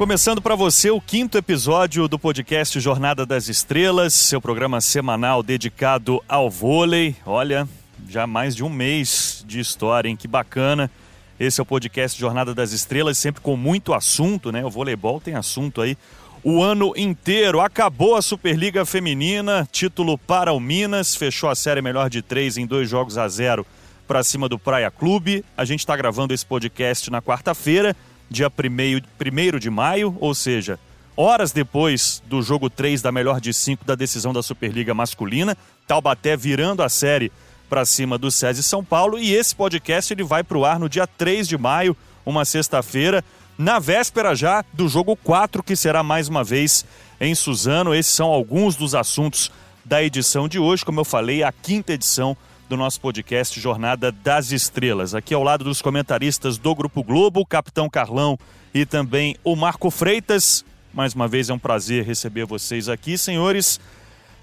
Começando para você o quinto episódio do podcast Jornada das Estrelas, seu programa semanal dedicado ao vôlei. Olha, já mais de um mês de história, hein? Que bacana. Esse é o podcast Jornada das Estrelas, sempre com muito assunto, né? O voleibol tem assunto aí o ano inteiro. Acabou a Superliga Feminina, título para o Minas, fechou a série melhor de três em dois jogos a zero para cima do Praia Clube. A gente está gravando esse podcast na quarta-feira dia 1 de maio, ou seja, horas depois do jogo 3 da melhor de 5 da decisão da Superliga Masculina. Taubaté virando a série para cima do SESI São Paulo. E esse podcast ele vai para o ar no dia 3 de maio, uma sexta-feira, na véspera já do jogo 4, que será mais uma vez em Suzano. Esses são alguns dos assuntos da edição de hoje, como eu falei, a quinta edição do nosso podcast Jornada das Estrelas. Aqui ao lado dos comentaristas do Grupo Globo, o Capitão Carlão e também o Marco Freitas. Mais uma vez é um prazer receber vocês aqui, senhores.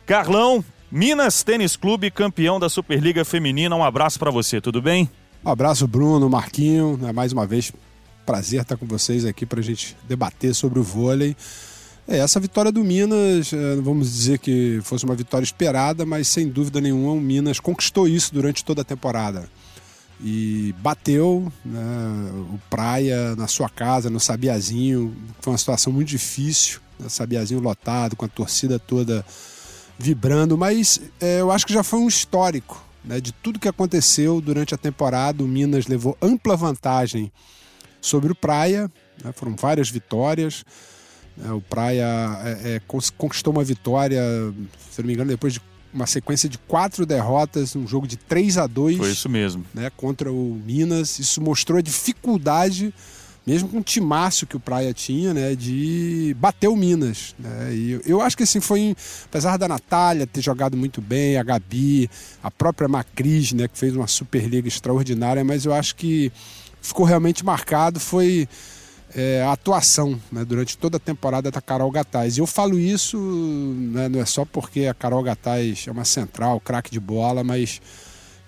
Carlão, Minas Tênis Clube, campeão da Superliga Feminina. Um abraço para você, tudo bem? Um abraço, Bruno, Marquinho. É mais uma vez prazer estar com vocês aqui para a gente debater sobre o vôlei. É, essa vitória do Minas, é, vamos dizer que fosse uma vitória esperada, mas sem dúvida nenhuma o Minas conquistou isso durante toda a temporada. E bateu né, o Praia na sua casa, no Sabiazinho. Foi uma situação muito difícil, né, Sabiazinho lotado, com a torcida toda vibrando, mas é, eu acho que já foi um histórico né, de tudo que aconteceu durante a temporada. O Minas levou ampla vantagem sobre o Praia, né, foram várias vitórias. É, o Praia é, é, conquistou uma vitória, se não me engano, depois de uma sequência de quatro derrotas, um jogo de 3 a 2 Foi isso mesmo. Né, contra o Minas. Isso mostrou a dificuldade, mesmo com o timácio que o Praia tinha, né, de bater o Minas. Né? E eu acho que assim foi, apesar da Natália ter jogado muito bem, a Gabi, a própria Macris, né, que fez uma Superliga extraordinária, mas eu acho que ficou realmente marcado foi é, a atuação né, durante toda a temporada da Carol Gataz. E eu falo isso né, não é só porque a Carol Gataz é uma central, craque de bola, mas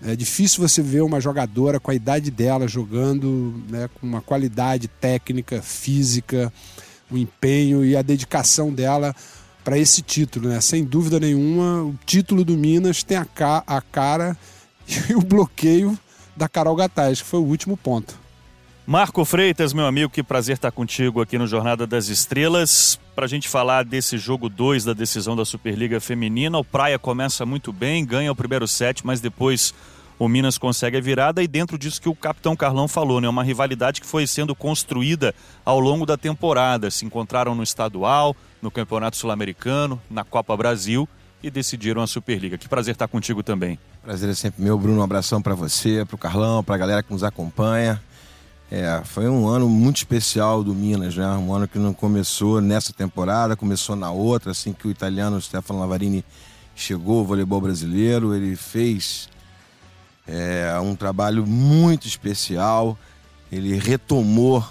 é difícil você ver uma jogadora com a idade dela jogando né, com uma qualidade técnica, física, o empenho e a dedicação dela para esse título. Né? Sem dúvida nenhuma, o título do Minas tem a, ca a cara e o bloqueio da Carol Gataz, que foi o último ponto. Marco Freitas, meu amigo, que prazer estar contigo aqui no Jornada das Estrelas. Para a gente falar desse jogo 2 da decisão da Superliga Feminina, o Praia começa muito bem, ganha o primeiro set, mas depois o Minas consegue a virada e dentro disso que o capitão Carlão falou, né, uma rivalidade que foi sendo construída ao longo da temporada. Se encontraram no estadual, no Campeonato Sul-Americano, na Copa Brasil e decidiram a Superliga. Que prazer estar contigo também. Prazer é sempre meu, Bruno. Um abração para você, para o Carlão, para a galera que nos acompanha. É, foi um ano muito especial do Minas, né? Um ano que não começou nessa temporada, começou na outra, assim que o italiano Stefano Lavarini chegou ao voleibol brasileiro. Ele fez é, um trabalho muito especial. Ele retomou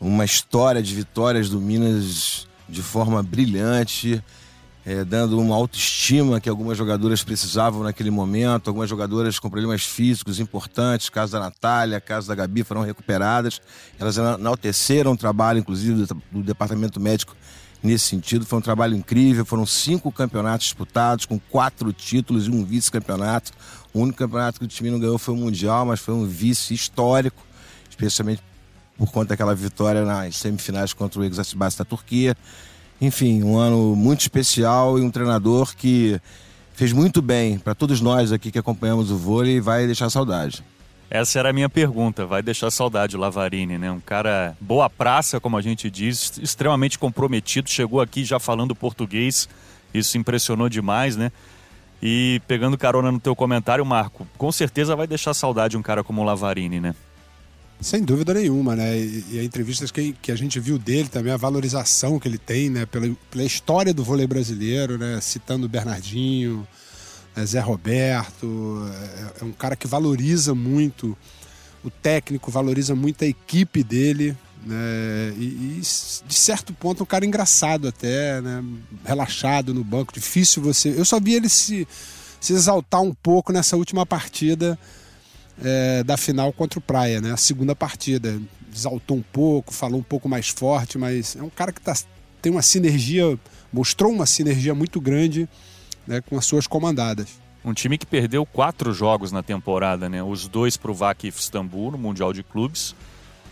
uma história de vitórias do Minas de forma brilhante é, dando uma autoestima que algumas jogadoras precisavam naquele momento, algumas jogadoras com problemas físicos importantes, caso da Natália, caso da Gabi, foram recuperadas. Elas enalteceram o trabalho, inclusive, do, do departamento médico nesse sentido. Foi um trabalho incrível, foram cinco campeonatos disputados, com quatro títulos e um vice-campeonato. O único campeonato que o time não ganhou foi o Mundial, mas foi um vice histórico, especialmente por conta daquela vitória nas semifinais contra o Exacerbas da Turquia. Enfim, um ano muito especial e um treinador que fez muito bem para todos nós aqui que acompanhamos o vôlei e vai deixar saudade. Essa era a minha pergunta, vai deixar saudade o Lavarini, né? Um cara boa praça, como a gente diz, extremamente comprometido, chegou aqui já falando português, isso impressionou demais, né? E pegando carona no teu comentário, Marco, com certeza vai deixar saudade um cara como o Lavarini, né? Sem dúvida nenhuma, né? E, e a entrevistas que, que a gente viu dele também, a valorização que ele tem, né? Pela, pela história do vôlei brasileiro, né? Citando o Bernardinho, né? Zé Roberto. É, é, um cara que valoriza muito o técnico, valoriza muito a equipe dele, né? E, e, de certo ponto um cara engraçado até, né? Relaxado no banco, difícil você. Eu só vi ele se, se exaltar um pouco nessa última partida é, da final contra o Praia, né? A segunda partida. exaltou um pouco, falou um pouco mais forte, mas é um cara que tá, tem uma sinergia, mostrou uma sinergia muito grande né, com as suas comandadas. Um time que perdeu quatro jogos na temporada, né? Os dois para o Vakif Istambul, no Mundial de Clubes.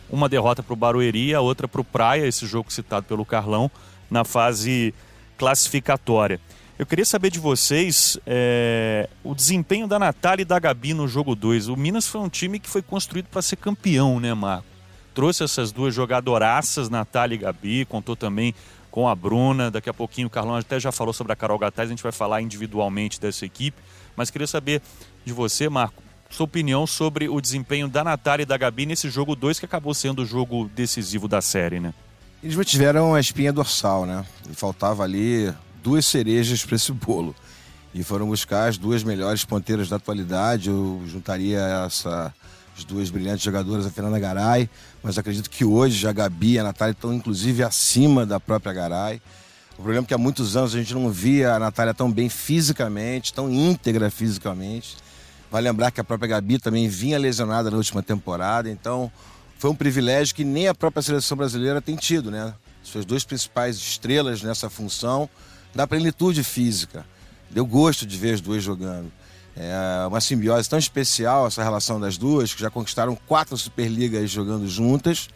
Uma derrota para o Barueri, a outra para o Praia, esse jogo citado pelo Carlão, na fase classificatória. Eu queria saber de vocês é, o desempenho da Natália e da Gabi no jogo 2. O Minas foi um time que foi construído para ser campeão, né, Marco? Trouxe essas duas jogadoraças, Natália e Gabi, contou também com a Bruna. Daqui a pouquinho o Carlão até já falou sobre a Carol Gataz, a gente vai falar individualmente dessa equipe. Mas queria saber de você, Marco, sua opinião sobre o desempenho da Natália e da Gabi nesse jogo 2 que acabou sendo o jogo decisivo da série, né? Eles mantiveram a espinha dorsal, né? E faltava ali duas cerejas para esse bolo. E foram buscar as duas melhores ponteiras da atualidade. Eu juntaria essa, as duas brilhantes jogadoras, a Fernanda Garay, mas acredito que hoje a Gabi e a Natália estão inclusive acima da própria Garay. O problema é que há muitos anos a gente não via a Natália tão bem fisicamente, tão íntegra fisicamente. Vai lembrar que a própria Gabi também vinha lesionada na última temporada, então foi um privilégio que nem a própria seleção brasileira tem tido, né? Suas duas principais estrelas nessa função da plenitude física. Deu gosto de ver as duas jogando. É uma simbiose tão especial essa relação das duas, que já conquistaram quatro Superligas jogando juntas.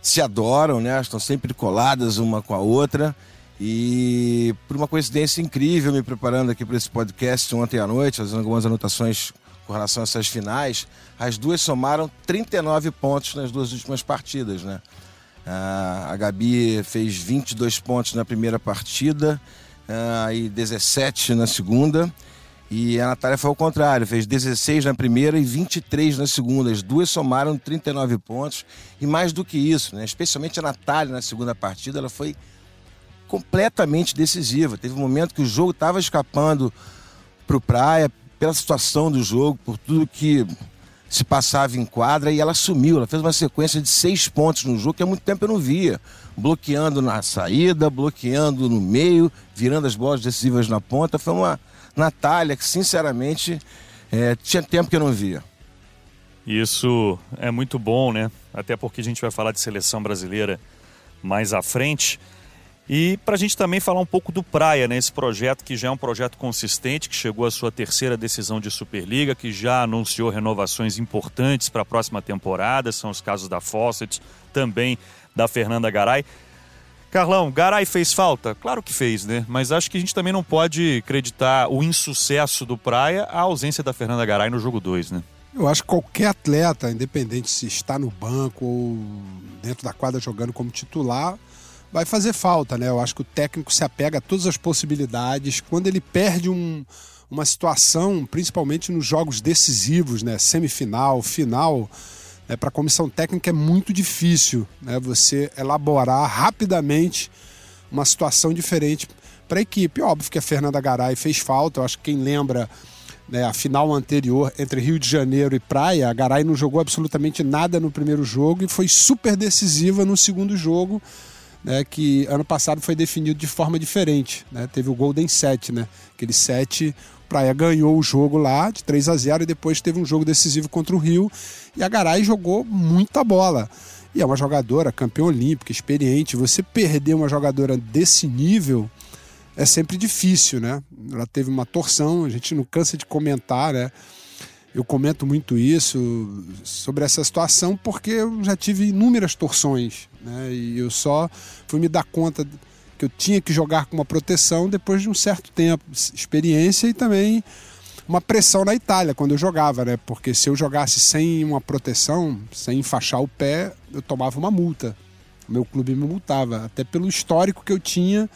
Se adoram, né? Estão sempre coladas uma com a outra. E por uma coincidência incrível, me preparando aqui para esse podcast ontem à noite, fazendo algumas anotações com relação a essas finais, as duas somaram 39 pontos nas duas últimas partidas, né? A Gabi fez 22 pontos na primeira partida e 17 na segunda. E a Natália foi ao contrário, fez 16 na primeira e 23 na segunda. As duas somaram 39 pontos. E mais do que isso, né? especialmente a Natália na segunda partida, ela foi completamente decisiva. Teve um momento que o jogo estava escapando para o Praia, pela situação do jogo, por tudo que se passava em quadra, e ela sumiu. Ela fez uma sequência de seis pontos no jogo que há muito tempo eu não via. Bloqueando na saída, bloqueando no meio, virando as bolas decisivas na ponta. Foi uma Natália que, sinceramente, é, tinha tempo que eu não via. Isso é muito bom, né? Até porque a gente vai falar de seleção brasileira mais à frente. E para a gente também falar um pouco do Praia, né? Esse projeto que já é um projeto consistente, que chegou à sua terceira decisão de Superliga, que já anunciou renovações importantes para a próxima temporada, são os casos da Fawcett, também da Fernanda Garay. Carlão, Garay fez falta? Claro que fez, né? Mas acho que a gente também não pode acreditar o insucesso do Praia à ausência da Fernanda Garay no jogo 2, né? Eu acho que qualquer atleta, independente se está no banco ou dentro da quadra jogando como titular, vai fazer falta, né? Eu acho que o técnico se apega a todas as possibilidades. Quando ele perde um, uma situação, principalmente nos jogos decisivos, né? Semifinal, final, né? para a comissão técnica é muito difícil, né? Você elaborar rapidamente uma situação diferente para a equipe. Óbvio que a Fernanda Garay fez falta. Eu acho que quem lembra né, a final anterior entre Rio de Janeiro e Praia, a Garay não jogou absolutamente nada no primeiro jogo e foi super decisiva no segundo jogo né, que ano passado foi definido de forma diferente. Né? Teve o Golden 7, né? Aquele 7, Praia ganhou o jogo lá de 3 a 0 e depois teve um jogo decisivo contra o Rio e a Garay jogou muita bola. E é uma jogadora campeã olímpica, experiente. Você perder uma jogadora desse nível é sempre difícil, né? Ela teve uma torção, a gente não cansa de comentar, né? Eu comento muito isso sobre essa situação porque eu já tive inúmeras torções, né? E eu só fui me dar conta que eu tinha que jogar com uma proteção depois de um certo tempo, experiência e também uma pressão na Itália quando eu jogava, né? Porque se eu jogasse sem uma proteção, sem enfaixar o pé, eu tomava uma multa. O meu clube me multava, até pelo histórico que eu tinha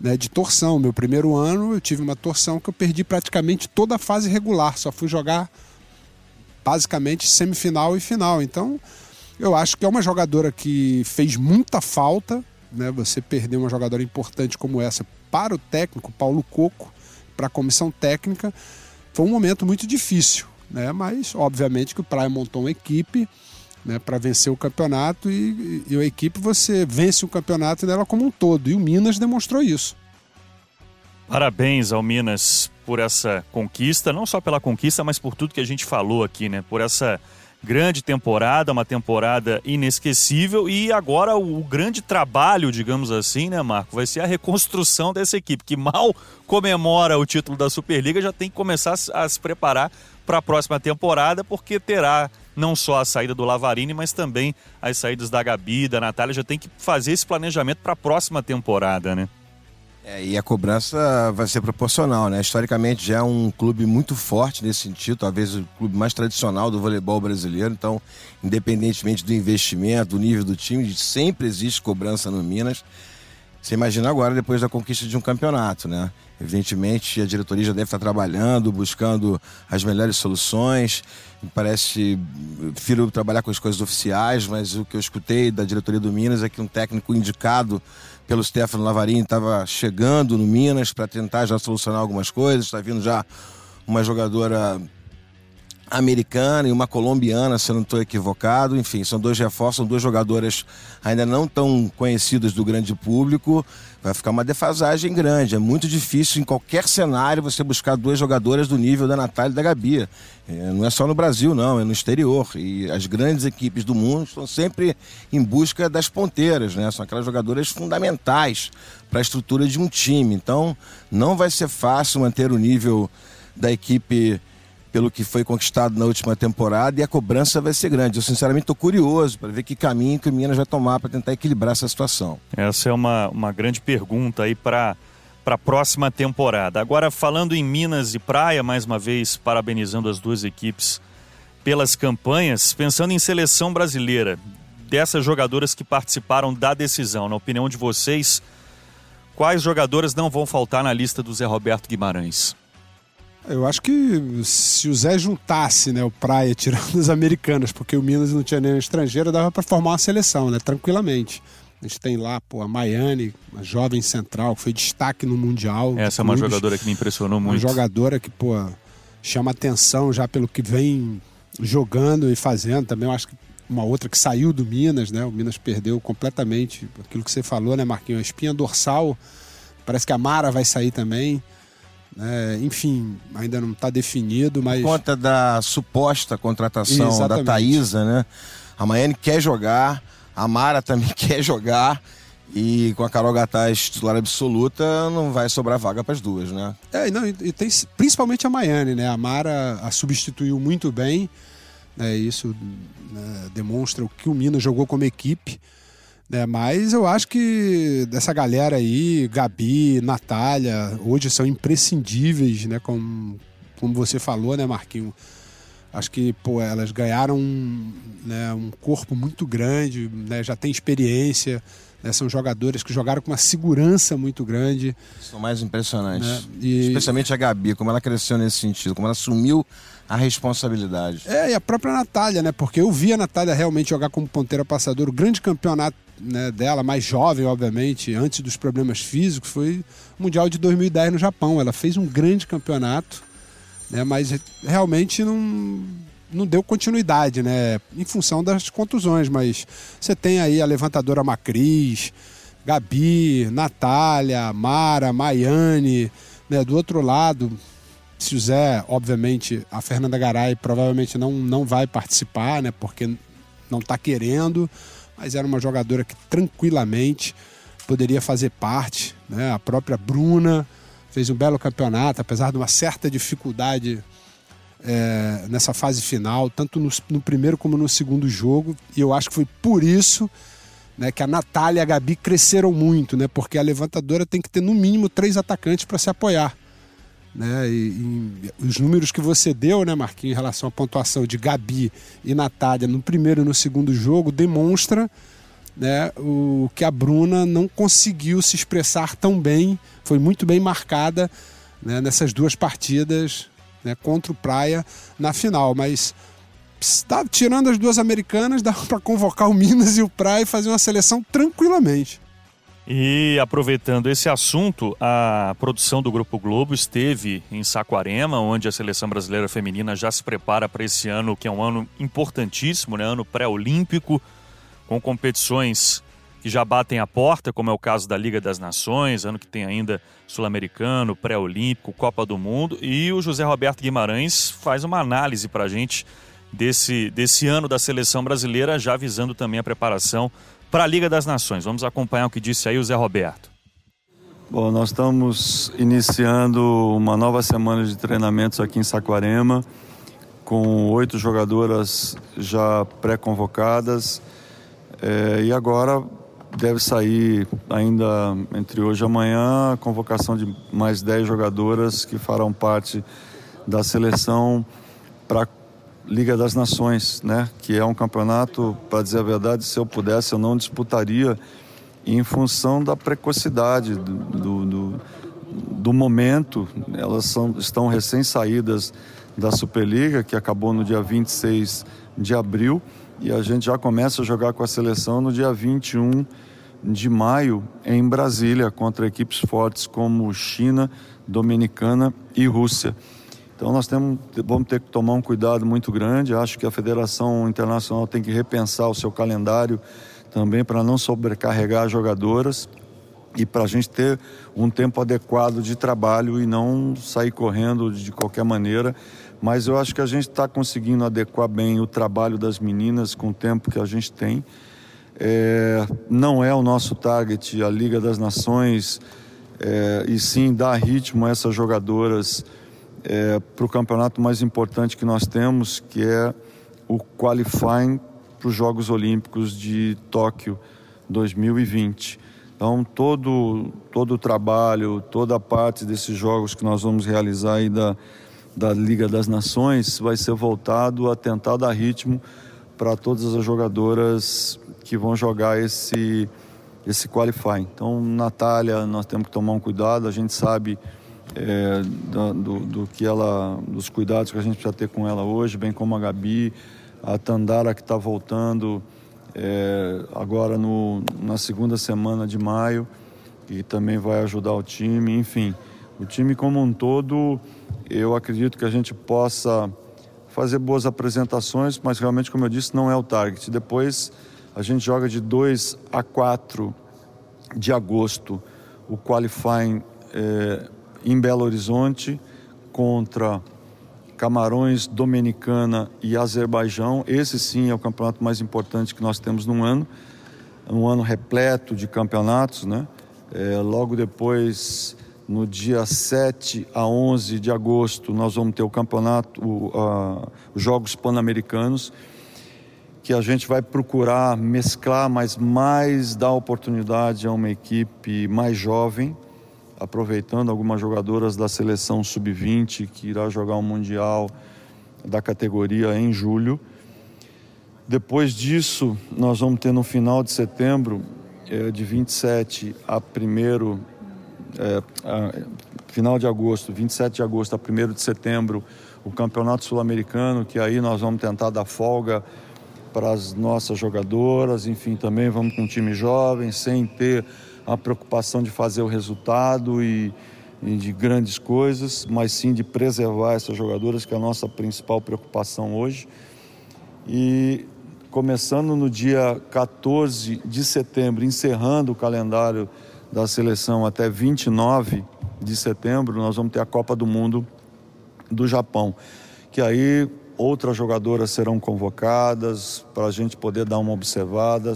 né, de torção. Meu primeiro ano eu tive uma torção que eu perdi praticamente toda a fase regular, só fui jogar basicamente semifinal e final. Então eu acho que é uma jogadora que fez muita falta, né, você perder uma jogadora importante como essa para o técnico Paulo Coco, para a comissão técnica, foi um momento muito difícil, né, mas obviamente que o Praia montou uma equipe né, para vencer o campeonato e, e, a equipe você vence o campeonato dela como um todo. E o Minas demonstrou isso. Parabéns ao Minas por essa conquista, não só pela conquista, mas por tudo que a gente falou aqui, né? Por essa grande temporada, uma temporada inesquecível e agora o, grande trabalho, digamos assim, né, Marco, vai ser a reconstrução dessa equipe que mal comemora o título da Superliga, já tem que começar a se preparar para a próxima temporada, porque terá não só a saída do Lavarini, mas também as saídas da Gabi, da Natália, já tem que fazer esse planejamento para a próxima temporada, né? É, e a cobrança vai ser proporcional, né? Historicamente já é um clube muito forte nesse sentido, talvez o clube mais tradicional do voleibol brasileiro. Então, independentemente do investimento, do nível do time, sempre existe cobrança no Minas. Você imagina agora, depois da conquista de um campeonato, né? Evidentemente, a diretoria já deve estar trabalhando, buscando as melhores soluções. Me parece, prefiro trabalhar com as coisas oficiais, mas o que eu escutei da diretoria do Minas é que um técnico indicado pelo Stefano Lavarini estava chegando no Minas para tentar já solucionar algumas coisas. Está vindo já uma jogadora americana e uma colombiana, se eu não estou equivocado. Enfim, são dois reforços, são duas jogadoras ainda não tão conhecidas do grande público. Vai ficar uma defasagem grande. É muito difícil em qualquer cenário você buscar duas jogadoras do nível da Natália e da Gabi. É, não é só no Brasil, não, é no exterior. E as grandes equipes do mundo estão sempre em busca das ponteiras, né? São aquelas jogadoras fundamentais para a estrutura de um time. Então, não vai ser fácil manter o nível da equipe pelo que foi conquistado na última temporada e a cobrança vai ser grande. Eu sinceramente estou curioso para ver que caminho que o Minas vai tomar para tentar equilibrar essa situação. Essa é uma, uma grande pergunta aí para para a próxima temporada. Agora, falando em Minas e Praia, mais uma vez parabenizando as duas equipes pelas campanhas, pensando em seleção brasileira, dessas jogadoras que participaram da decisão, na opinião de vocês, quais jogadoras não vão faltar na lista do Zé Roberto Guimarães? Eu acho que se o Zé juntasse né, o Praia tirando os americanos, porque o Minas não tinha nenhum estrangeiro, dava para formar uma seleção, né, tranquilamente. A gente tem lá pô, a Maiane, uma jovem central, que foi destaque no Mundial. Essa é uma jogadora que me impressionou muito. Uma jogadora que pô, chama atenção já pelo que vem jogando e fazendo. Também eu acho que uma outra que saiu do Minas, né? O Minas perdeu completamente aquilo que você falou, né, Marquinhos? A espinha dorsal. Parece que a Mara vai sair também. É, enfim, ainda não está definido, mas. Por conta da suposta contratação Exatamente. da Thaisa, né? A Maiane quer jogar, a Mara também quer jogar. E com a Carol Gataz titular absoluta, não vai sobrar vaga para as duas, né? É, não, e tem principalmente a Maiane, né? A Mara a substituiu muito bem. Né? Isso né, demonstra o que o Minas jogou como equipe. É, mas eu acho que dessa galera aí, Gabi, Natália, hoje são imprescindíveis, né? Como, como você falou, né, Marquinho? Acho que pô, elas ganharam né, um corpo muito grande, né, já tem experiência, né, são jogadoras que jogaram com uma segurança muito grande. São mais impressionantes. Né? E... Especialmente a Gabi, como ela cresceu nesse sentido, como ela assumiu a responsabilidade. É, e a própria Natália, né? Porque eu vi a Natália realmente jogar como ponteira passadora. O grande campeonato né, dela, mais jovem, obviamente, antes dos problemas físicos, foi o Mundial de 2010 no Japão. Ela fez um grande campeonato, né? Mas realmente não não deu continuidade, né? Em função das contusões, mas você tem aí a levantadora Macris, Gabi, Natália, Mara, Maiane, né? Do outro lado, se o Zé, obviamente, a Fernanda Garay provavelmente não, não vai participar, né? Porque não está querendo, mas era uma jogadora que tranquilamente poderia fazer parte, né? A própria Bruna fez um belo campeonato, apesar de uma certa dificuldade é, nessa fase final, tanto no, no, primeiro como no segundo jogo. E eu acho que foi por isso né, que a Natália e a Gabi cresceram muito, né? Porque a levantadora tem que ter no mínimo três atacantes para se apoiar. Né? E, e, os números que você deu, né, Marquinhos, em relação à pontuação de Gabi e Natália no primeiro e no segundo jogo, demonstra né, o que a Bruna não conseguiu se expressar tão bem, foi muito bem marcada né, nessas duas partidas né, contra o Praia na final. Mas tá, tirando as duas americanas, dá para convocar o Minas e o Praia e fazer uma seleção tranquilamente. E aproveitando esse assunto, a produção do Grupo Globo esteve em Saquarema, onde a seleção brasileira feminina já se prepara para esse ano, que é um ano importantíssimo, né? ano pré-olímpico, com competições que já batem a porta, como é o caso da Liga das Nações, ano que tem ainda Sul-Americano, Pré-Olímpico, Copa do Mundo. E o José Roberto Guimarães faz uma análise para a gente desse, desse ano da seleção brasileira, já visando também a preparação para a Liga das Nações. Vamos acompanhar o que disse aí o Zé Roberto. Bom, nós estamos iniciando uma nova semana de treinamentos aqui em Saquarema, com oito jogadoras já pré-convocadas. É, e agora deve sair ainda entre hoje e amanhã a convocação de mais dez jogadoras que farão parte da seleção para Liga das Nações, né? Que é um campeonato, para dizer a verdade, se eu pudesse, eu não disputaria em função da precocidade do, do, do, do momento. Elas são, estão recém-saídas da Superliga, que acabou no dia 26 de abril, e a gente já começa a jogar com a seleção no dia 21 de maio em Brasília, contra equipes fortes como China, Dominicana e Rússia. Então nós temos, vamos ter que tomar um cuidado muito grande. Acho que a Federação Internacional tem que repensar o seu calendário também para não sobrecarregar as jogadoras e para a gente ter um tempo adequado de trabalho e não sair correndo de qualquer maneira. Mas eu acho que a gente está conseguindo adequar bem o trabalho das meninas com o tempo que a gente tem. É, não é o nosso target a Liga das Nações, é, e sim dar ritmo a essas jogadoras é, para o campeonato mais importante que nós temos, que é o qualifying para os Jogos Olímpicos de Tóquio 2020. Então, todo, todo o trabalho, toda a parte desses jogos que nós vamos realizar aí da, da Liga das Nações vai ser voltado a tentar dar ritmo para todas as jogadoras que vão jogar esse, esse qualifying. Então, Natália, nós temos que tomar um cuidado, a gente sabe é, do, do, que ela, dos cuidados que a gente precisa ter com ela hoje, bem como a Gabi, a Tandara que está voltando é, agora no, na segunda semana de maio e também vai ajudar o time, enfim, o time como um todo, eu acredito que a gente possa fazer boas apresentações, mas realmente, como eu disse, não é o target. Depois a gente joga de 2 a 4 de agosto o qualifying é, em Belo Horizonte contra Camarões, Dominicana e Azerbaijão. Esse sim é o campeonato mais importante que nós temos num ano, um ano repleto de campeonatos, né? É, logo depois, no dia 7 a 11 de agosto, nós vamos ter o campeonato, os Jogos Pan-Americanos, que a gente vai procurar mesclar, mas mais dar oportunidade a uma equipe mais jovem, aproveitando algumas jogadoras da seleção sub-20 que irá jogar o Mundial da categoria em julho. Depois disso, nós vamos ter no final de setembro, é, de 27 a 1 é, final de agosto, 27 de agosto a 1 de setembro, o Campeonato Sul-Americano, que aí nós vamos tentar dar folga para as nossas jogadoras, enfim, também vamos com um time jovem, sem ter a preocupação de fazer o resultado e, e de grandes coisas, mas sim de preservar essas jogadoras, que é a nossa principal preocupação hoje. E começando no dia 14 de setembro, encerrando o calendário da seleção até 29 de setembro, nós vamos ter a Copa do Mundo do Japão, que aí outras jogadoras serão convocadas para a gente poder dar uma observada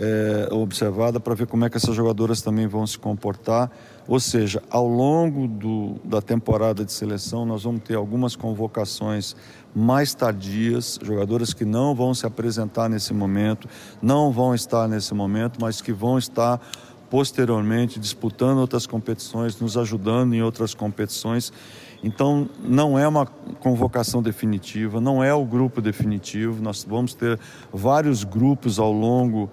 é, observada para ver como é que essas jogadoras também vão se comportar. Ou seja, ao longo do, da temporada de seleção, nós vamos ter algumas convocações mais tardias, jogadoras que não vão se apresentar nesse momento, não vão estar nesse momento, mas que vão estar posteriormente disputando outras competições, nos ajudando em outras competições. Então, não é uma convocação definitiva, não é o grupo definitivo. Nós vamos ter vários grupos ao longo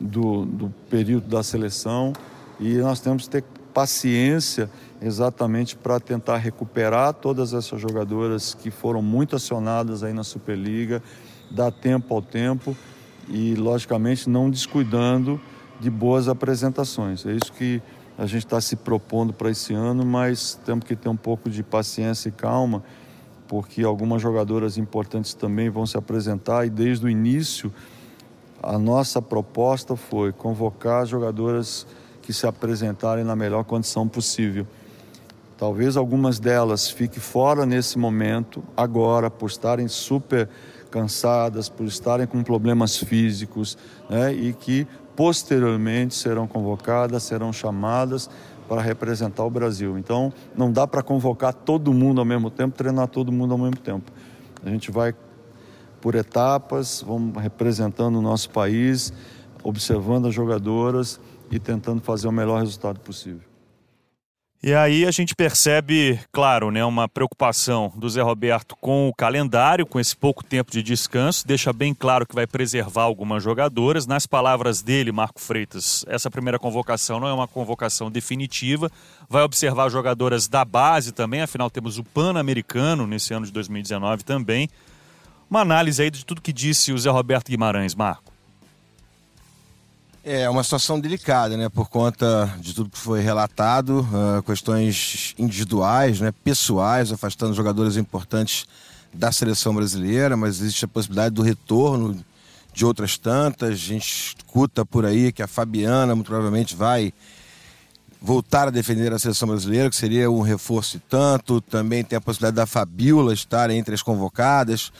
do, do período da seleção e nós temos que ter paciência exatamente para tentar recuperar todas essas jogadoras que foram muito acionadas aí na Superliga, dar tempo ao tempo e, logicamente, não descuidando de boas apresentações. É isso que a gente está se propondo para esse ano, mas temos que ter um pouco de paciência e calma, porque algumas jogadoras importantes também vão se apresentar e desde o início a nossa proposta foi convocar jogadoras que se apresentarem na melhor condição possível. Talvez algumas delas fiquem fora nesse momento, agora, por estarem super cansadas, por estarem com problemas físicos né, e que posteriormente serão convocadas, serão chamadas para representar o Brasil. Então, não dá para convocar todo mundo ao mesmo tempo, treinar todo mundo ao mesmo tempo. A gente vai por etapas, vamos representando o nosso país, observando as jogadoras e tentando fazer o melhor resultado possível. E aí a gente percebe, claro, né, uma preocupação do Zé Roberto com o calendário, com esse pouco tempo de descanso, deixa bem claro que vai preservar algumas jogadoras. Nas palavras dele, Marco Freitas, essa primeira convocação não é uma convocação definitiva, vai observar jogadoras da base também, afinal temos o Pan-Americano nesse ano de 2019 também. Uma análise aí de tudo que disse o Zé Roberto Guimarães, Marco. É uma situação delicada, né? Por conta de tudo que foi relatado, uh, questões individuais, né? pessoais, afastando jogadores importantes da seleção brasileira, mas existe a possibilidade do retorno de outras tantas. A gente escuta por aí que a Fabiana muito provavelmente vai voltar a defender a seleção brasileira, que seria um reforço e tanto. Também tem a possibilidade da Fabiola estar entre as convocadas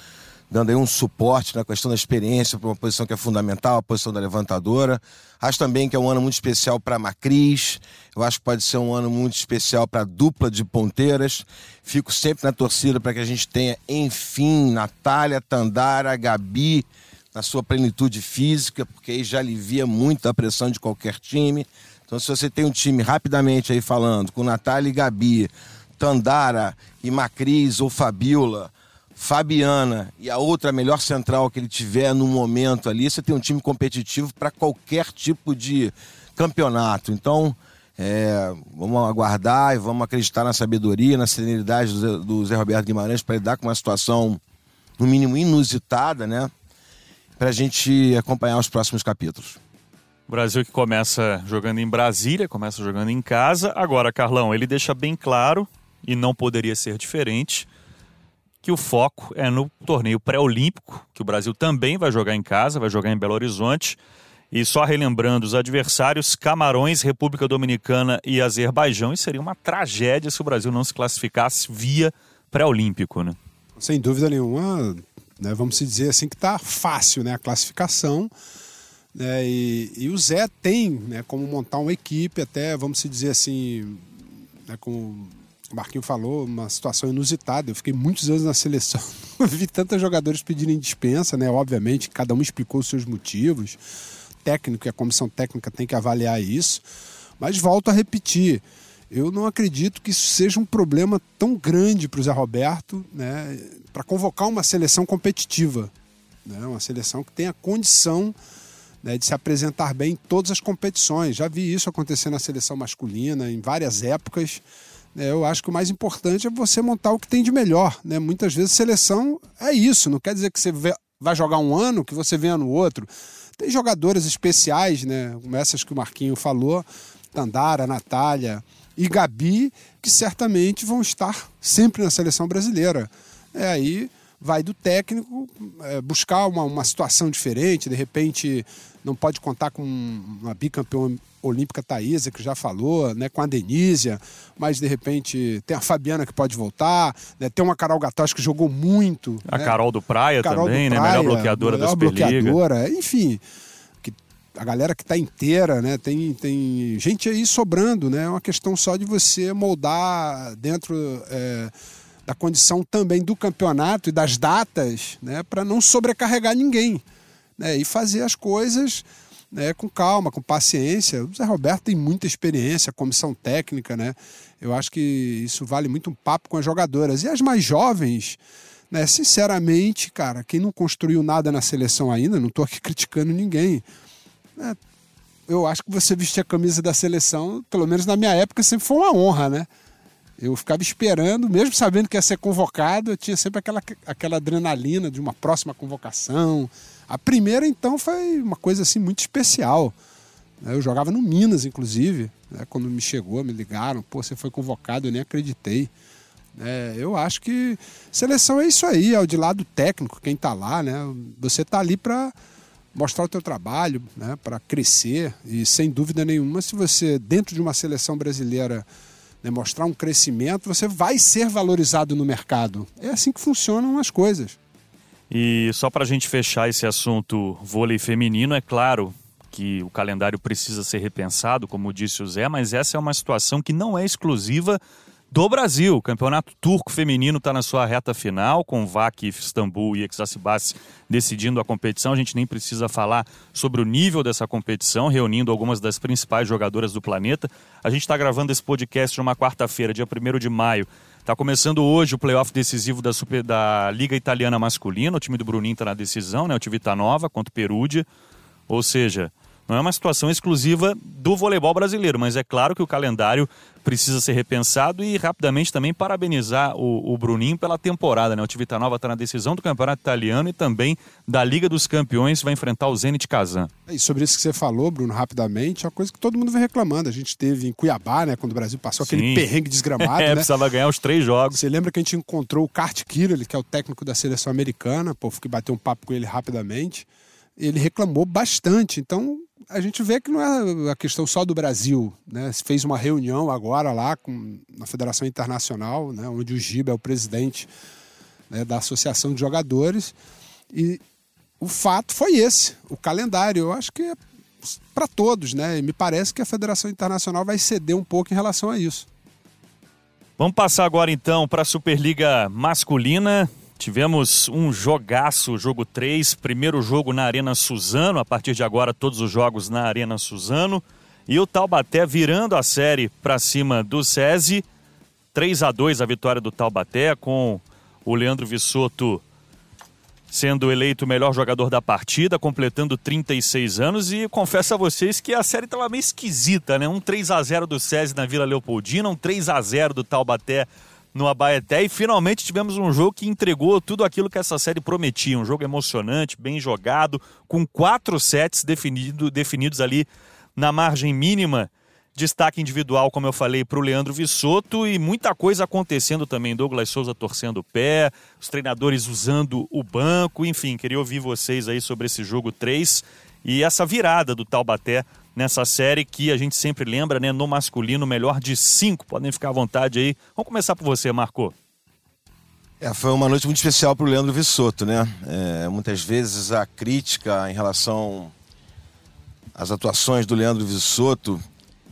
dando aí um suporte na questão da experiência para uma posição que é fundamental, a posição da levantadora. Acho também que é um ano muito especial para a Macris. Eu acho que pode ser um ano muito especial para a dupla de ponteiras. Fico sempre na torcida para que a gente tenha, enfim, Natália, Tandara, Gabi na sua plenitude física, porque aí já alivia muito a pressão de qualquer time. Então, se você tem um time rapidamente aí falando com Natália e Gabi, Tandara e Macris ou Fabiola Fabiana e a outra melhor central que ele tiver no momento ali, você tem um time competitivo para qualquer tipo de campeonato. Então, é, vamos aguardar e vamos acreditar na sabedoria, na serenidade do Zé, do Zé Roberto Guimarães para lidar com uma situação, no mínimo, inusitada, né? Para a gente acompanhar os próximos capítulos. Brasil que começa jogando em Brasília, começa jogando em casa. Agora, Carlão, ele deixa bem claro, e não poderia ser diferente, que o foco é no torneio pré-olímpico, que o Brasil também vai jogar em casa, vai jogar em Belo Horizonte. E só relembrando os adversários, Camarões, República Dominicana e Azerbaijão. E seria uma tragédia se o Brasil não se classificasse via pré-olímpico, né? Sem dúvida nenhuma, né, vamos dizer assim que está fácil né, a classificação. Né, e, e, o Zé tem né, como montar uma equipe, até vamos dizer assim, né, com o Marquinho falou, uma situação inusitada. Eu fiquei muitos anos na seleção, vi tantos jogadores pedirem dispensa, né? Obviamente, cada um explicou os seus motivos. O técnico e a comissão técnica tem que avaliar isso. Mas volto a repetir, eu não acredito que isso seja um problema tão grande para o Zé Roberto, né? Para convocar uma seleção competitiva, né? Uma seleção que tenha condição né, de se apresentar bem em todas as competições. Já vi isso acontecer na seleção masculina em várias épocas. É, eu acho que o mais importante é você montar o que tem de melhor. Né? Muitas vezes seleção é isso, não quer dizer que você vai jogar um ano, que você venha no outro. Tem jogadoras especiais, né? como essas que o Marquinho falou, Tandara, Natália e Gabi, que certamente vão estar sempre na seleção brasileira. É aí vai do técnico é, buscar uma, uma situação diferente, de repente não pode contar com uma bicampeã olímpica Thaisa, que já falou, né, com a Denísia, mas de repente tem a Fabiana que pode voltar, né, tem uma Carol Gatós que jogou muito. A né? Carol do Praia Carol também, do Praia, né, melhor bloqueadora melhor da Superliga. bloqueadora, enfim, que a galera que está inteira, né, tem, tem gente aí sobrando, né, é uma questão só de você moldar dentro... É, da condição também do campeonato e das datas, né, para não sobrecarregar ninguém né, e fazer as coisas né, com calma, com paciência. O Zé Roberto tem muita experiência, comissão técnica, né? Eu acho que isso vale muito um papo com as jogadoras. E as mais jovens, né, sinceramente, cara, quem não construiu nada na seleção ainda, não estou aqui criticando ninguém. Né, eu acho que você vestir a camisa da seleção, pelo menos na minha época, sempre foi uma honra, né? Eu ficava esperando, mesmo sabendo que ia ser convocado, eu tinha sempre aquela, aquela adrenalina de uma próxima convocação, a primeira, então, foi uma coisa assim muito especial. Eu jogava no Minas, inclusive. Né? Quando me chegou, me ligaram, pô, você foi convocado, eu nem acreditei. É, eu acho que seleção é isso aí, é o de lado técnico, quem está lá, né? Você está ali para mostrar o teu trabalho, né? Para crescer e sem dúvida nenhuma, se você dentro de uma seleção brasileira né, mostrar um crescimento, você vai ser valorizado no mercado. É assim que funcionam as coisas. E só para a gente fechar esse assunto vôlei feminino, é claro que o calendário precisa ser repensado, como disse o Zé, mas essa é uma situação que não é exclusiva do Brasil. O campeonato turco feminino está na sua reta final, com Vaki, Istambul e Exasibas decidindo a competição. A gente nem precisa falar sobre o nível dessa competição, reunindo algumas das principais jogadoras do planeta. A gente está gravando esse podcast numa quarta-feira, dia 1 de maio. Está começando hoje o playoff decisivo da, Super, da Liga Italiana Masculina. O time do Bruninho está na decisão, né? o Nova contra o Perugia. Ou seja, não é uma situação exclusiva do voleibol brasileiro, mas é claro que o calendário precisa ser repensado e rapidamente também parabenizar o, o Bruninho pela temporada. Né? O Tivitanova está na decisão do campeonato italiano e também da Liga dos Campeões, vai enfrentar o Zenit Kazan. E sobre isso que você falou, Bruno, rapidamente, é uma coisa que todo mundo vem reclamando. A gente teve em Cuiabá, né, quando o Brasil passou Sim. aquele perrengue desgramado. é, né? precisava ganhar os três jogos. Você lembra que a gente encontrou o Kart Kirli, que é o técnico da seleção americana, pô, fui bater um papo com ele rapidamente. Ele reclamou bastante. Então, a gente vê que não é a questão só do Brasil. Né? Se fez uma reunião agora lá com, na Federação Internacional, né? onde o Giba é o presidente né? da Associação de Jogadores. E o fato foi esse, o calendário. Eu acho que é para todos, né? E me parece que a Federação Internacional vai ceder um pouco em relação a isso. Vamos passar agora então para a Superliga Masculina. Tivemos um jogaço, jogo 3, primeiro jogo na Arena Suzano, a partir de agora todos os jogos na Arena Suzano. E o Taubaté virando a série para cima do SESI. 3 a 2 a vitória do Taubaté, com o Leandro Vissoto sendo eleito o melhor jogador da partida, completando 36 anos. E confesso a vocês que a série estava meio esquisita, né? Um 3 a 0 do SESI na Vila Leopoldina, um 3 a 0 do Taubaté no Abaeté e finalmente tivemos um jogo que entregou tudo aquilo que essa série prometia. Um jogo emocionante, bem jogado, com quatro sets definido, definidos ali na margem mínima. Destaque individual, como eu falei, para o Leandro Vissoto e muita coisa acontecendo também. Douglas Souza torcendo o pé, os treinadores usando o banco, enfim, queria ouvir vocês aí sobre esse jogo 3 e essa virada do Taubaté nessa série que a gente sempre lembra, né? No masculino, melhor de cinco. Podem ficar à vontade aí. Vamos começar por você, Marco. É, foi uma noite muito especial para o Leandro Vissoto, né? É, muitas vezes a crítica em relação às atuações do Leandro Vissoto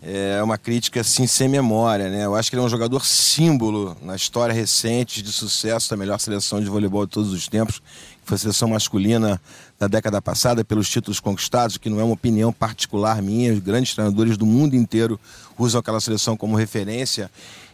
é uma crítica assim sem memória, né? Eu acho que ele é um jogador símbolo na história recente de sucesso da melhor seleção de voleibol de todos os tempos, que foi a seleção masculina da década passada pelos títulos conquistados, que não é uma opinião particular minha, os grandes treinadores do mundo inteiro usam aquela seleção como referência.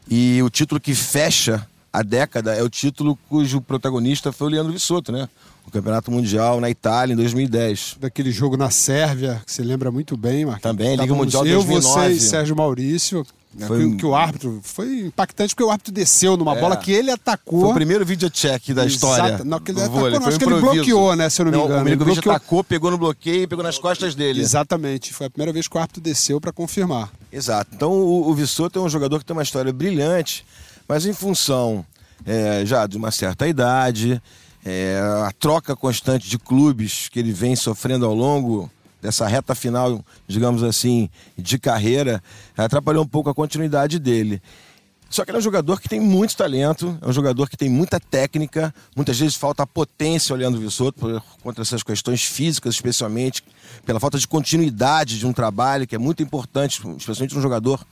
E o título que fecha a década é o título cujo protagonista foi o Leandro Vissoto, né? Campeonato Mundial na Itália em 2010. Daquele jogo na Sérvia, que você lembra muito bem, Marquinhos. Também, Liga Mundial eu, 2009. você e Sérgio Maurício. Né, foi... Que, que, o árbitro foi impactante porque o árbitro desceu numa é. bola que ele atacou. Foi o primeiro vídeo check da história. Não, que ele atacou, não, acho que ele bloqueou, né? Se eu não, não me engano. O Milinkovic bloqueou... atacou, pegou no bloqueio e pegou nas costas dele. Exatamente. Foi a primeira vez que o árbitro desceu para confirmar. Exato. Então o, o Vissoto é um jogador que tem uma história brilhante, mas em função é, já de uma certa idade, é, a troca constante de clubes que ele vem sofrendo ao longo dessa reta final, digamos assim, de carreira, atrapalhou um pouco a continuidade dele. Só que ele é um jogador que tem muito talento, é um jogador que tem muita técnica, muitas vezes falta potência olhando o Vissoto por contra essas questões físicas, especialmente pela falta de continuidade de um trabalho que é muito importante, especialmente um jogador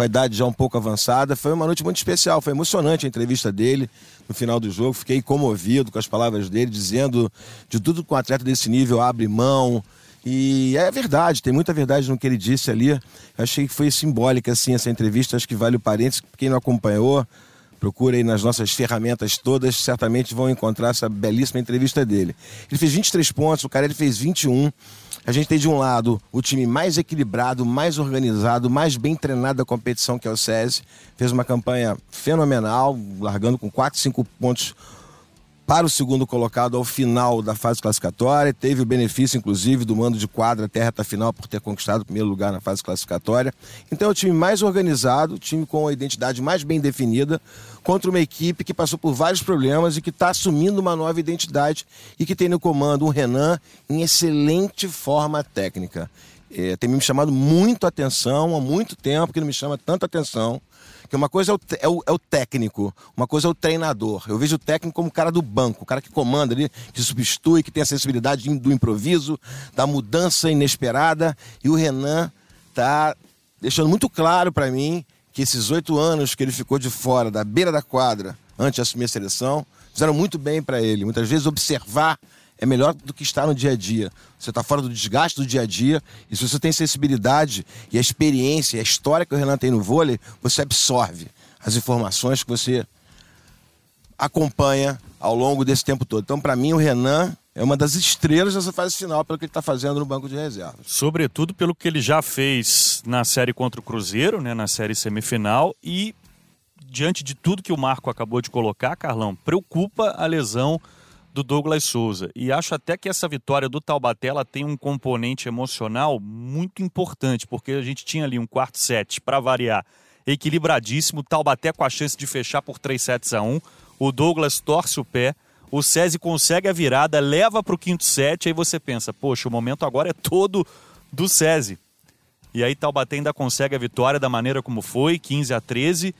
com a idade já um pouco avançada. Foi uma noite muito especial, foi emocionante a entrevista dele no final do jogo. Fiquei comovido com as palavras dele, dizendo de tudo que um atleta desse nível abre mão. E é verdade, tem muita verdade no que ele disse ali. Eu achei que foi simbólica assim essa entrevista, acho que vale o parênteses. Quem não acompanhou, procura aí nas nossas ferramentas todas, certamente vão encontrar essa belíssima entrevista dele. Ele fez 23 pontos, o cara ele fez 21. A gente tem de um lado o time mais equilibrado, mais organizado, mais bem treinado da competição, que é o SESI. Fez uma campanha fenomenal, largando com 4, 5 pontos para o segundo colocado ao final da fase classificatória. Teve o benefício, inclusive, do mando de quadra até a reta final por ter conquistado o primeiro lugar na fase classificatória. Então é o time mais organizado, time com a identidade mais bem definida, contra uma equipe que passou por vários problemas e que está assumindo uma nova identidade e que tem no comando um Renan em excelente forma técnica. É, tem me chamado muito atenção há muito tempo que não me chama tanta atenção Porque uma coisa é o, é, o, é o, técnico, uma coisa é o treinador. Eu vejo o técnico como o cara do banco, o cara que comanda ali, que substitui, que tem a sensibilidade do improviso, da mudança inesperada. E o Renan tá deixando muito claro para mim que esses oito anos que ele ficou de fora, da beira da quadra, antes de assumir a seleção, fizeram muito bem para ele. Muitas vezes observar é melhor do que estar no dia a dia. Você está fora do desgaste do dia a dia, e se você tem sensibilidade e a experiência, e a história que o Renan tem no vôlei, você absorve as informações que você acompanha ao longo desse tempo todo. Então, para mim, o Renan é uma das estrelas dessa fase final pelo que ele está fazendo no banco de reservas. Sobretudo pelo que ele já fez na série contra o Cruzeiro, né, na série semifinal, e diante de tudo que o Marco acabou de colocar, Carlão, preocupa a lesão do Douglas Souza. E acho até que essa vitória do Taubaté ela tem um componente emocional muito importante, porque a gente tinha ali um quarto set para variar equilibradíssimo, Taubaté com a chance de fechar por 3 sets a 1. O Douglas torce o pé, o SESI consegue a virada, leva para o quinto set, aí você pensa, poxa, o momento agora é todo do SESI. E aí Taubaté ainda consegue a vitória da maneira como foi, 15 a 13.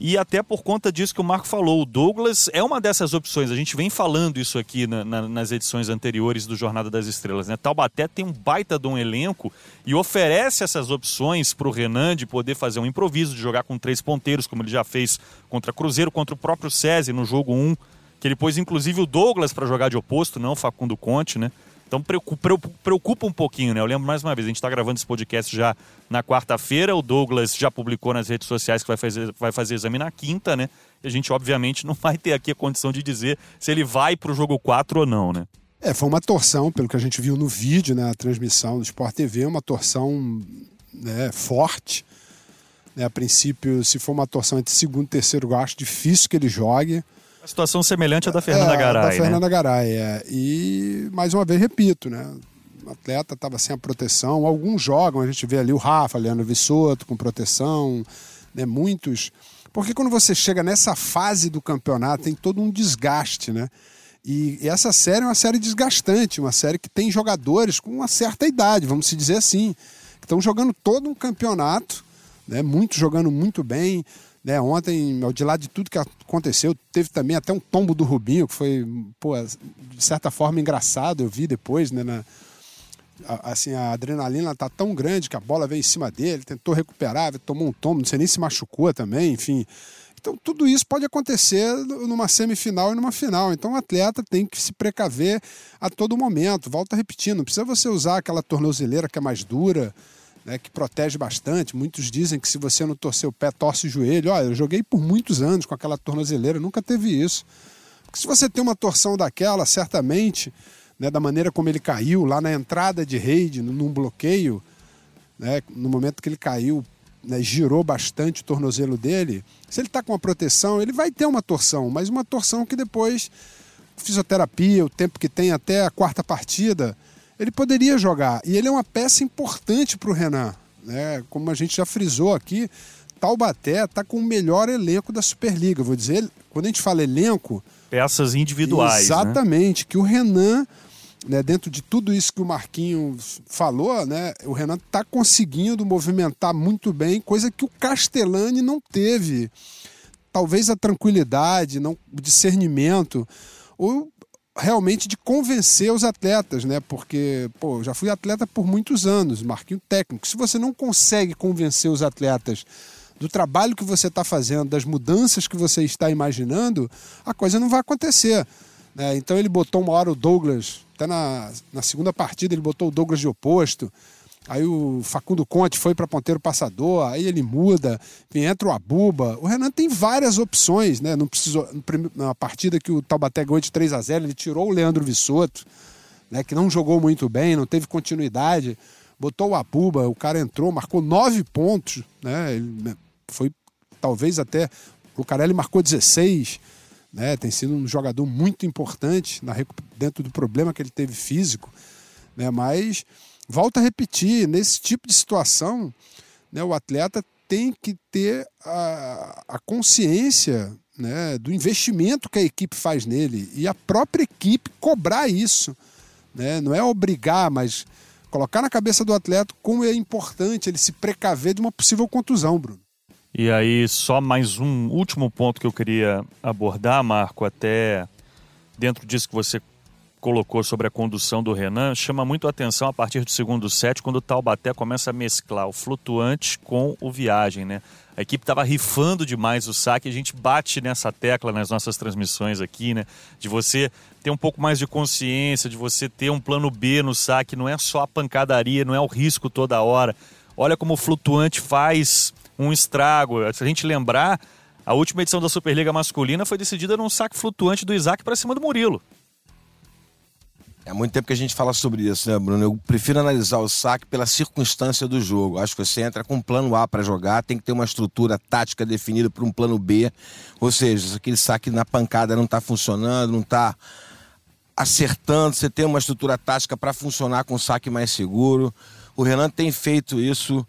E até por conta disso que o Marco falou, o Douglas é uma dessas opções. A gente vem falando isso aqui na, na, nas edições anteriores do Jornada das Estrelas. Né? Taubaté tem um baita de um elenco e oferece essas opções para o Renan de poder fazer um improviso, de jogar com três ponteiros, como ele já fez contra Cruzeiro, contra o próprio César no jogo 1, que ele pôs inclusive o Douglas para jogar de oposto, não o Facundo Conte, né? Então preocupa, um pouquinho, né? Eu lembro mais uma vez, a gente está gravando esse podcast já na quarta-feira, o Douglas já publicou nas redes sociais que vai fazer, vai fazer exame na quinta, né? E a gente, obviamente, não vai ter aqui a condição de dizer se ele vai para o jogo 4 ou não, né? É, foi uma torção, pelo que a gente viu no vídeo, né? A transmissão do Sport TV, uma torção né, forte. Né, a princípio, se for uma torção entre segundo e terceiro, eu acho difícil que ele jogue situação semelhante à da Fernanda é, Garay. Da né? Fernanda né? Garay, é. E, mais uma vez, repito, né? O atleta estava sem a proteção. Alguns jogam, a gente vê ali o Rafa, Leandro Vissoto com proteção, né? Muitos. Porque quando você chega nessa fase do campeonato, tem todo um desgaste, né? E, e essa série é uma série desgastante, uma série que tem jogadores com uma certa idade, vamos se dizer assim, que estão jogando todo um campeonato, né? Muitos jogando muito bem, né, ontem, de lado de tudo que aconteceu, teve também até um tombo do Rubinho, que foi, pô, de certa forma engraçado, eu vi depois, né, na, assim, a adrenalina tá tão grande que a bola veio em cima dele, tentou recuperar, tomou um tombo, não sei nem se machucou também, enfim. Então, tudo isso pode acontecer numa semifinal e numa final. Então, o atleta tem que se precaver a todo momento. Volta repetindo, não precisa você usar aquela tornozeleira que é mais dura, né, que protege bastante. Muitos dizem que se você não torcer o pé, torce o joelho. Olha, eu joguei por muitos anos com aquela tornozeleira, nunca teve isso. Porque se você tem uma torção daquela, certamente, né, da maneira como ele caiu, lá na entrada de rede, num bloqueio, né, no momento que ele caiu, né, girou bastante o tornozelo dele. Se ele está com uma proteção, ele vai ter uma torção, mas uma torção que depois, fisioterapia, o tempo que tem até a quarta partida, ele poderia jogar. E ele é uma peça importante para o Renan. Né? Como a gente já frisou aqui, Taubaté está com o melhor elenco da Superliga. Vou dizer, quando a gente fala elenco. Peças individuais. Né? Exatamente, né? que o Renan. Né, dentro de tudo isso que o Marquinhos falou, né, o Renan está conseguindo movimentar muito bem, coisa que o Castellani não teve. Talvez a tranquilidade, não, o discernimento. O realmente de convencer os atletas, né? Porque, pô, já fui atleta por muitos anos, marquinho técnico. Se você não consegue convencer os atletas do trabalho que você está fazendo, das mudanças que você está imaginando, a coisa não vai acontecer. Né? Então ele botou uma hora o Douglas, até na, na segunda partida ele botou o Douglas de oposto. Aí o Facundo Conte foi para ponteiro passador, aí ele muda, entra o Abuba. O Renan tem várias opções, né? Não precisou, na partida que o Taubaté ganhou de 3 a 0 ele tirou o Leandro Vissoto, né? que não jogou muito bem, não teve continuidade. Botou o Abuba, o cara entrou, marcou nove pontos, né? Ele né, foi talvez até. O Carelli marcou 16. Né, tem sido um jogador muito importante na, dentro do problema que ele teve físico, né, mas volto a repetir, nesse tipo de situação, né, o atleta tem que ter a, a consciência né, do investimento que a equipe faz nele e a própria equipe cobrar isso. Né? Não é obrigar, mas colocar na cabeça do atleta como é importante ele se precaver de uma possível contusão, Bruno. E aí, só mais um último ponto que eu queria abordar, Marco, até dentro disso que você colocou sobre a condução do Renan, chama muito a atenção a partir do segundo set, quando o Taubaté começa a mesclar o flutuante com o viagem, né? A equipe estava rifando demais o saque, a gente bate nessa tecla nas nossas transmissões aqui, né? De você ter um pouco mais de consciência, de você ter um plano B no saque, não é só a pancadaria, não é o risco toda hora. Olha como o flutuante faz um estrago. Se a gente lembrar, a última edição da Superliga Masculina foi decidida num saque flutuante do Isaac para cima do Murilo. É muito tempo que a gente fala sobre isso, né, Bruno? Eu prefiro analisar o saque pela circunstância do jogo. Acho que você entra com um plano A para jogar, tem que ter uma estrutura tática definida para um plano B. Ou seja, se aquele saque na pancada não está funcionando, não está acertando, você tem uma estrutura tática para funcionar com um saque mais seguro. O Renan tem feito isso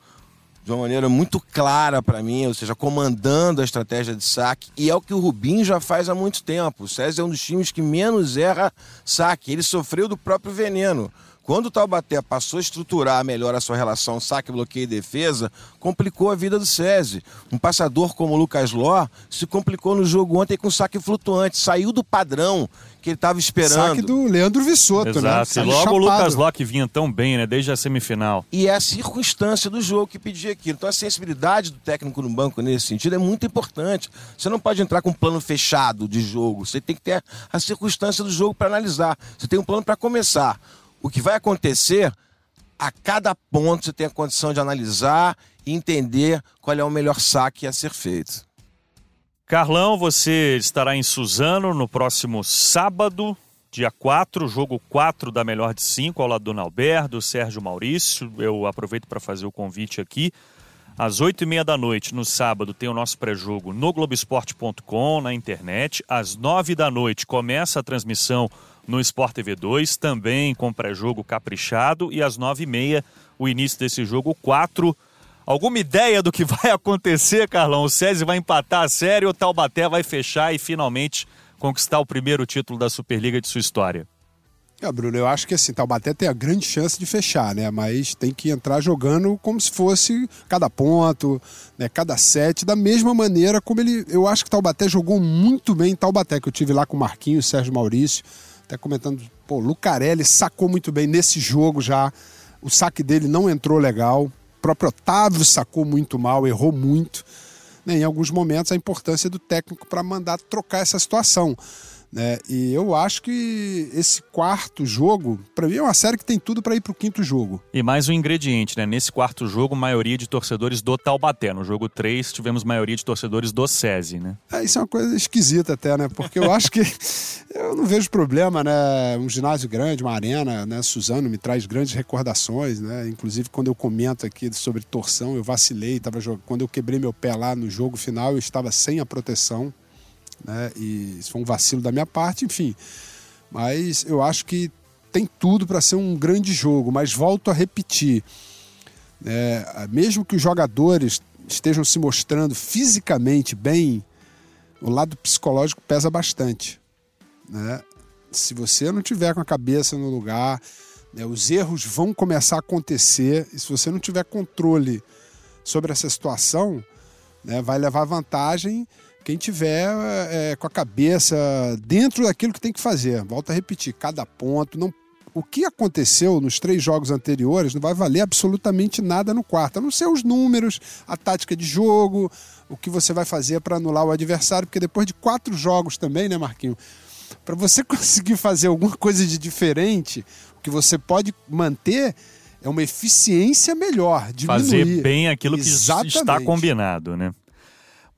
de uma maneira muito clara para mim, ou seja, comandando a estratégia de saque, e é o que o Rubinho já faz há muito tempo. O César é um dos times que menos erra saque, ele sofreu do próprio veneno. Quando o Taubaté passou a estruturar melhor a sua relação saque, bloqueio e defesa, complicou a vida do SESI. Um passador como o Lucas Ló se complicou no jogo ontem com saque flutuante, saiu do padrão que ele estava esperando. Saque do Leandro Vissoto, Exato. né? Saque logo chapado. o Lucas Ló que vinha tão bem, né, desde a semifinal. E é a circunstância do jogo que pedia aquilo. Então a sensibilidade do técnico no banco nesse sentido é muito importante. Você não pode entrar com um plano fechado de jogo, você tem que ter a circunstância do jogo para analisar. Você tem um plano para começar. O que vai acontecer, a cada ponto você tem a condição de analisar e entender qual é o melhor saque a ser feito. Carlão, você estará em Suzano no próximo sábado, dia 4, jogo 4 da melhor de 5, ao lado do Nalberto, do Sérgio Maurício. Eu aproveito para fazer o convite aqui. Às 8 e meia da noite, no sábado, tem o nosso pré-jogo no Globoesporte.com, na internet. Às 9 da noite, começa a transmissão no Sport TV 2, também com pré-jogo caprichado. E às nove e meia, o início desse jogo 4. Alguma ideia do que vai acontecer, Carlão? O SESI vai empatar a série ou o Taubaté vai fechar e finalmente conquistar o primeiro título da Superliga de sua história? É, Bruno, eu acho que assim, Taubaté tem a grande chance de fechar, né? Mas tem que entrar jogando como se fosse cada ponto, né? cada set, da mesma maneira como ele. Eu acho que Taubaté jogou muito bem em Taubaté, que eu tive lá com o Marquinhos, Sérgio Maurício até comentando, pô, Lucarelli sacou muito bem nesse jogo já. O saque dele não entrou legal. O próprio Otávio sacou muito mal, errou muito. Né? Em alguns momentos, a importância do técnico para mandar trocar essa situação. Né? E eu acho que esse quarto jogo, para mim, é uma série que tem tudo para ir para o quinto jogo. E mais um ingrediente, né? Nesse quarto jogo, maioria de torcedores do Taubaté. No jogo 3, tivemos maioria de torcedores do SESI, né? É, isso é uma coisa esquisita até, né? Porque eu acho que eu não vejo problema, né? Um ginásio grande, uma arena, né? Suzano me traz grandes recordações, né? Inclusive, quando eu comento aqui sobre torção, eu vacilei, tava jogando. Quando eu quebrei meu pé lá no jogo final, eu estava sem a proteção né? E isso foi um vacilo da minha parte, enfim. Mas eu acho que tem tudo para ser um grande jogo. Mas volto a repetir, é, mesmo que os jogadores estejam se mostrando fisicamente bem, o lado psicológico pesa bastante. Né? Se você não tiver com a cabeça no lugar, né, os erros vão começar a acontecer. E se você não tiver controle sobre essa situação, né, vai levar vantagem quem tiver é, com a cabeça dentro daquilo que tem que fazer. Volto a repetir, cada ponto. Não, o que aconteceu nos três jogos anteriores não vai valer absolutamente nada no quarto, a não ser os números, a tática de jogo, o que você vai fazer para anular o adversário, porque depois de quatro jogos também, né, Marquinho? Para você conseguir fazer alguma coisa de diferente, o que você pode manter é uma eficiência melhor, diminuir. Fazer bem aquilo que Exatamente. está combinado, né?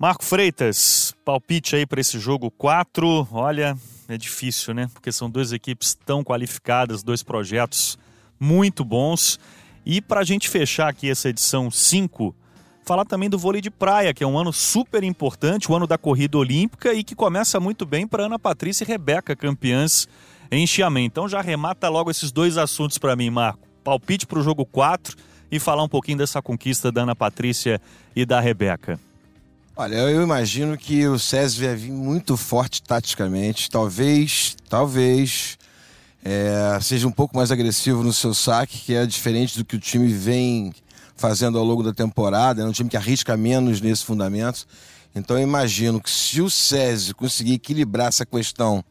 Marco Freitas, palpite aí para esse jogo 4. Olha, é difícil, né? Porque são duas equipes tão qualificadas, dois projetos muito bons. E para a gente fechar aqui essa edição 5, falar também do vôlei de praia, que é um ano super importante, o ano da corrida olímpica e que começa muito bem para Ana Patrícia e Rebeca, campeãs em Xiamen. Então já remata logo esses dois assuntos para mim, Marco. Palpite para o jogo 4 e falar um pouquinho dessa conquista da Ana Patrícia e da Rebeca. Olha, eu imagino que o César vai vir muito forte taticamente. Talvez, talvez é, seja um pouco mais agressivo no seu saque, que é diferente do que o time vem fazendo ao longo da temporada, é um time que arrisca menos nesse fundamento. Então eu imagino que se o SESI conseguir equilibrar essa questão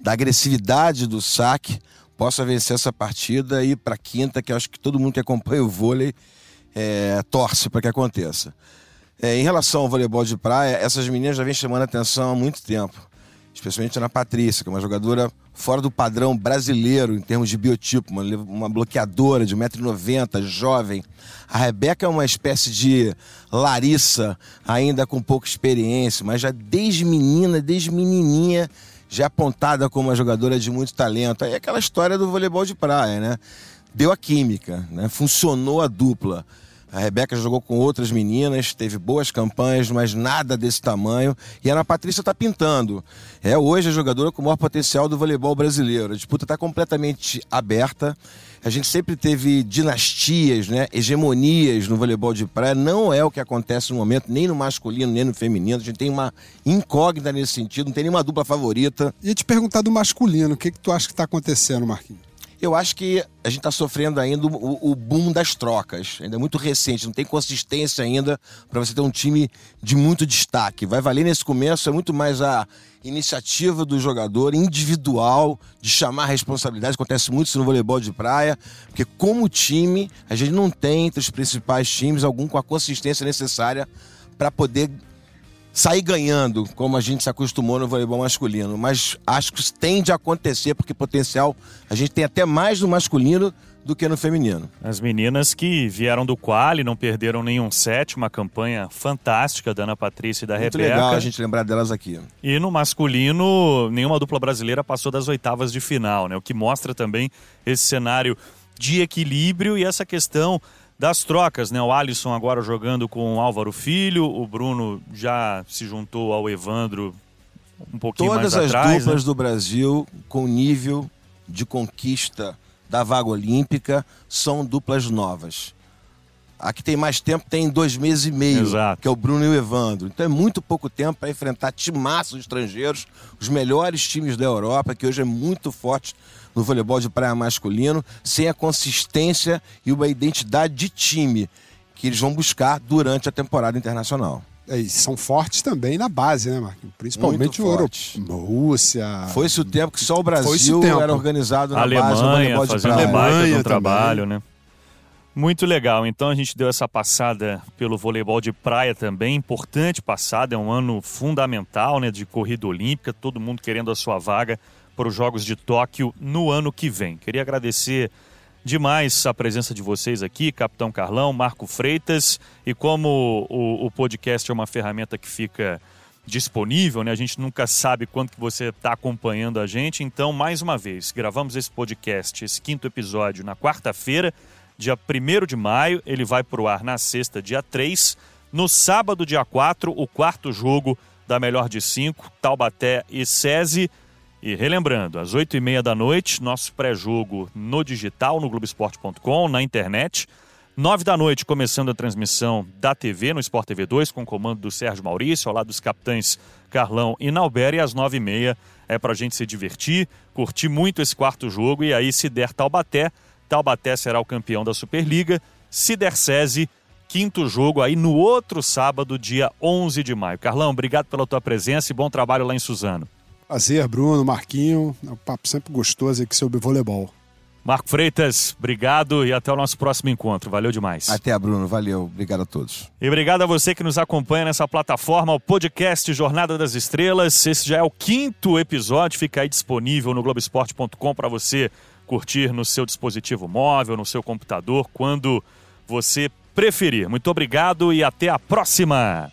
da agressividade do saque, possa vencer essa partida e ir para quinta, que acho que todo mundo que acompanha o vôlei é, torce para que aconteça. É, em relação ao voleibol de praia, essas meninas já vêm chamando atenção há muito tempo, especialmente na Patrícia, que é uma jogadora fora do padrão brasileiro em termos de biotipo, uma, uma bloqueadora de 1,90m, jovem. A Rebeca é uma espécie de Larissa, ainda com pouca experiência, mas já desde menina, desde menininha, já apontada como uma jogadora de muito talento. Aí é aquela história do voleibol de praia, né? Deu a química, né? Funcionou a dupla. A Rebeca jogou com outras meninas, teve boas campanhas, mas nada desse tamanho. E a Ana Patrícia está pintando. É hoje a jogadora com o maior potencial do voleibol brasileiro. A disputa está completamente aberta. A gente sempre teve dinastias, né? hegemonias no voleibol de praia. Não é o que acontece no momento, nem no masculino, nem no feminino. A gente tem uma incógnita nesse sentido, não tem nenhuma dupla favorita. E te perguntar do masculino, o que, que tu acha que está acontecendo, Marquinhos? Eu acho que a gente está sofrendo ainda o, o, boom das trocas. Ainda é muito recente, não tem consistência ainda para você ter um time de muito destaque. Vai valer nesse começo, é muito mais a iniciativa do jogador individual de chamar responsabilidade. Acontece muito isso no voleibol de praia, porque como time, a gente não tem entre os principais times algum com a consistência necessária para poder sair ganhando, como a gente se acostumou no voleibol masculino. Mas acho que isso tende a acontecer, porque potencial a gente tem até mais no masculino do que no feminino. As meninas que vieram do quali, não perderam nenhum set, uma campanha fantástica da Ana Patrícia e da Muito Rebeca. legal a gente lembrar delas aqui. E no masculino, nenhuma dupla brasileira passou das oitavas de final, né? O que mostra também esse cenário de equilíbrio e essa questão das trocas, né? O Alisson agora jogando com o Álvaro Filho, o Bruno já se juntou ao Evandro um pouquinho Todas mais atrás. Todas as duplas né? do Brasil com nível de conquista da vaga olímpica são duplas novas. A que tem mais tempo tem dois meses e meio, Exato. que é o Bruno e o Evandro. Então é muito pouco tempo para enfrentar timaços estrangeiros, os melhores times da Europa, que hoje é muito forte no voleibol de praia masculino, sem a consistência e uma identidade de time que eles vão buscar durante a temporada internacional. É, e são fortes também na base, né, Marquinhos? Principalmente o fortes. Euro... Rússia. Foi-se o tempo que só o Brasil era organizado na Alemanha, base do voleibol de fazendo praia. um de um Alemanha trabalho, né? Muito legal. Então a gente deu essa passada pelo voleibol de praia também, importante passada, é um ano fundamental, né, de corrida olímpica, todo mundo querendo a sua vaga para os Jogos de Tóquio no ano que vem. Queria agradecer demais a presença de vocês aqui, Capitão Carlão, Marco Freitas, e como o, o podcast é uma ferramenta que fica disponível, né? A gente nunca sabe quando que você está acompanhando a gente, então mais uma vez gravamos esse podcast, esse quinto episódio na quarta-feira, dia 1 de maio, ele vai para o ar na sexta, dia 3, no sábado, dia 4, o quarto jogo da melhor de cinco, Taubaté e SESI. E relembrando, às 8h30 da noite, nosso pré-jogo no digital, no Globoesporte.com, na internet. 9 da noite, começando a transmissão da TV, no Sport TV 2, com o comando do Sérgio Maurício, ao lado dos capitães Carlão e Nauber. E às 9h30 é para a gente se divertir, curtir muito esse quarto jogo. E aí, se der Taubaté, Taubaté será o campeão da Superliga. Se der SESI, quinto jogo aí no outro sábado, dia 11 de maio. Carlão, obrigado pela tua presença e bom trabalho lá em Suzano. Prazer, Bruno, Marquinho. É um papo sempre gostoso aqui sobre voleibol. Marco Freitas, obrigado e até o nosso próximo encontro. Valeu demais. Até, Bruno. Valeu. Obrigado a todos. E obrigado a você que nos acompanha nessa plataforma, o podcast Jornada das Estrelas. Esse já é o quinto episódio, fica aí disponível no Globoesporte.com para você curtir no seu dispositivo móvel, no seu computador, quando você preferir. Muito obrigado e até a próxima!